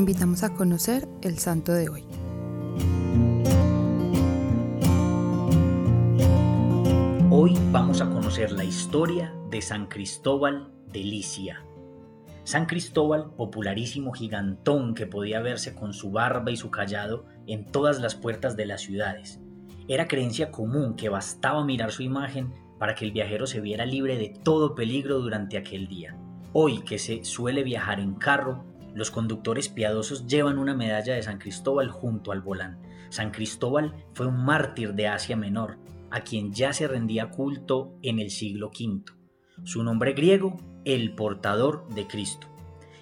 invitamos a conocer el santo de hoy. Hoy vamos a conocer la historia de San Cristóbal de Licia. San Cristóbal, popularísimo gigantón que podía verse con su barba y su callado en todas las puertas de las ciudades. Era creencia común que bastaba mirar su imagen para que el viajero se viera libre de todo peligro durante aquel día. Hoy que se suele viajar en carro, los conductores piadosos llevan una medalla de San Cristóbal junto al volán. San Cristóbal fue un mártir de Asia Menor, a quien ya se rendía culto en el siglo V. Su nombre griego, el portador de Cristo.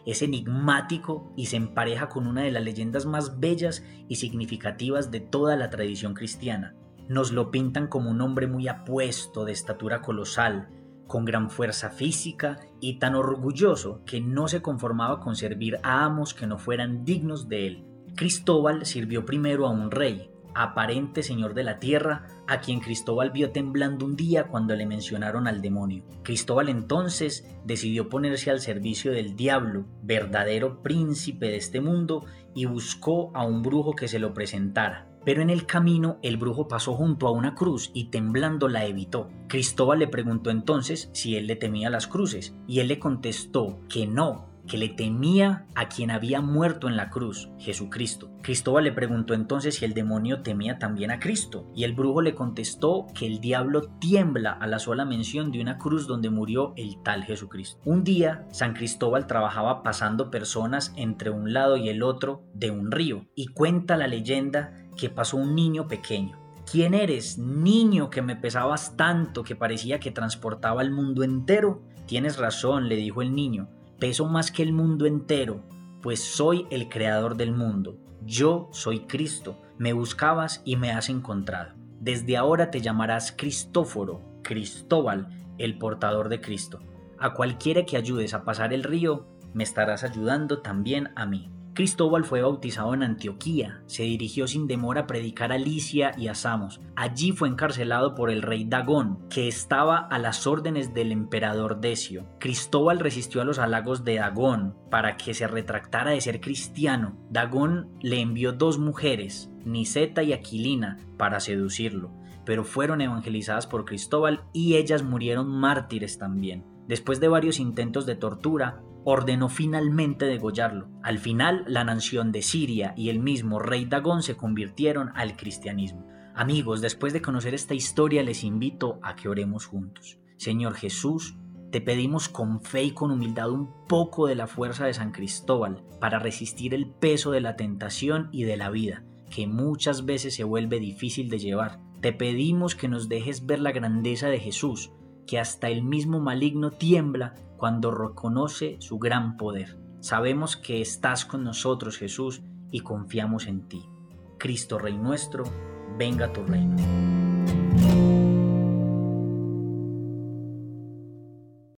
Es enigmático y se empareja con una de las leyendas más bellas y significativas de toda la tradición cristiana. Nos lo pintan como un hombre muy apuesto, de estatura colosal, con gran fuerza física y tan orgulloso que no se conformaba con servir a amos que no fueran dignos de él. Cristóbal sirvió primero a un rey, aparente señor de la tierra, a quien Cristóbal vio temblando un día cuando le mencionaron al demonio. Cristóbal entonces decidió ponerse al servicio del diablo, verdadero príncipe de este mundo, y buscó a un brujo que se lo presentara. Pero en el camino el brujo pasó junto a una cruz y temblando la evitó. Cristóbal le preguntó entonces si él le temía las cruces y él le contestó que no, que le temía a quien había muerto en la cruz, Jesucristo. Cristóbal le preguntó entonces si el demonio temía también a Cristo, y el brujo le contestó que el diablo tiembla a la sola mención de una cruz donde murió el tal Jesucristo. Un día, San Cristóbal trabajaba pasando personas entre un lado y el otro de un río, y cuenta la leyenda que pasó un niño pequeño. ¿Quién eres, niño que me pesabas tanto que parecía que transportaba el mundo entero? Tienes razón, le dijo el niño, peso más que el mundo entero, pues soy el creador del mundo. Yo soy Cristo, me buscabas y me has encontrado. Desde ahora te llamarás Cristóforo, Cristóbal, el portador de Cristo. A cualquiera que ayudes a pasar el río, me estarás ayudando también a mí. Cristóbal fue bautizado en Antioquía, se dirigió sin demora a predicar a Licia y a Samos. Allí fue encarcelado por el rey Dagón, que estaba a las órdenes del emperador Decio. Cristóbal resistió a los halagos de Dagón para que se retractara de ser cristiano. Dagón le envió dos mujeres, Niceta y Aquilina, para seducirlo, pero fueron evangelizadas por Cristóbal y ellas murieron mártires también. Después de varios intentos de tortura, ordenó finalmente degollarlo. Al final, la nación de Siria y el mismo rey Dagón se convirtieron al cristianismo. Amigos, después de conocer esta historia, les invito a que oremos juntos. Señor Jesús, te pedimos con fe y con humildad un poco de la fuerza de San Cristóbal para resistir el peso de la tentación y de la vida, que muchas veces se vuelve difícil de llevar. Te pedimos que nos dejes ver la grandeza de Jesús, que hasta el mismo maligno tiembla cuando reconoce su gran poder. Sabemos que estás con nosotros, Jesús, y confiamos en ti. Cristo Rey nuestro, venga tu reino.